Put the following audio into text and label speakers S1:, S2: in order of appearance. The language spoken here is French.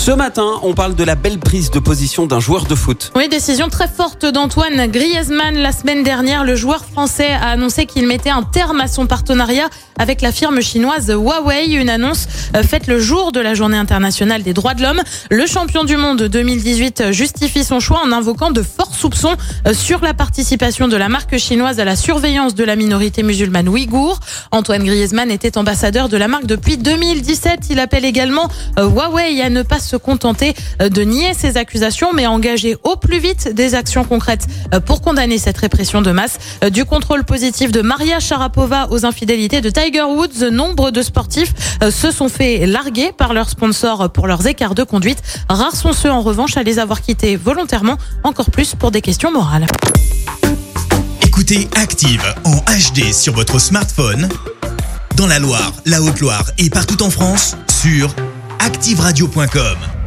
S1: Ce matin, on parle de la belle prise de position d'un joueur de foot.
S2: Oui, décision très forte d'Antoine Griezmann. La semaine dernière, le joueur français a annoncé qu'il mettait un terme à son partenariat avec la firme chinoise Huawei. Une annonce euh, faite le jour de la journée internationale des droits de l'homme. Le champion du monde 2018 justifie son choix en invoquant de forts soupçons euh, sur la participation de la marque chinoise à la surveillance de la minorité musulmane ouïghour. Antoine Griezmann était ambassadeur de la marque depuis 2017. Il appelle également euh, Huawei à ne pas se contenter de nier ces accusations, mais engager au plus vite des actions concrètes pour condamner cette répression de masse. Du contrôle positif de Maria Sharapova aux infidélités de Tiger Woods, nombre de sportifs se sont fait larguer par leurs sponsors pour leurs écarts de conduite. Rares sont ceux en revanche à les avoir quittés volontairement, encore plus pour des questions morales.
S3: Écoutez Active en HD sur votre smartphone, dans la Loire, la Haute-Loire et partout en France, sur activeradio.com.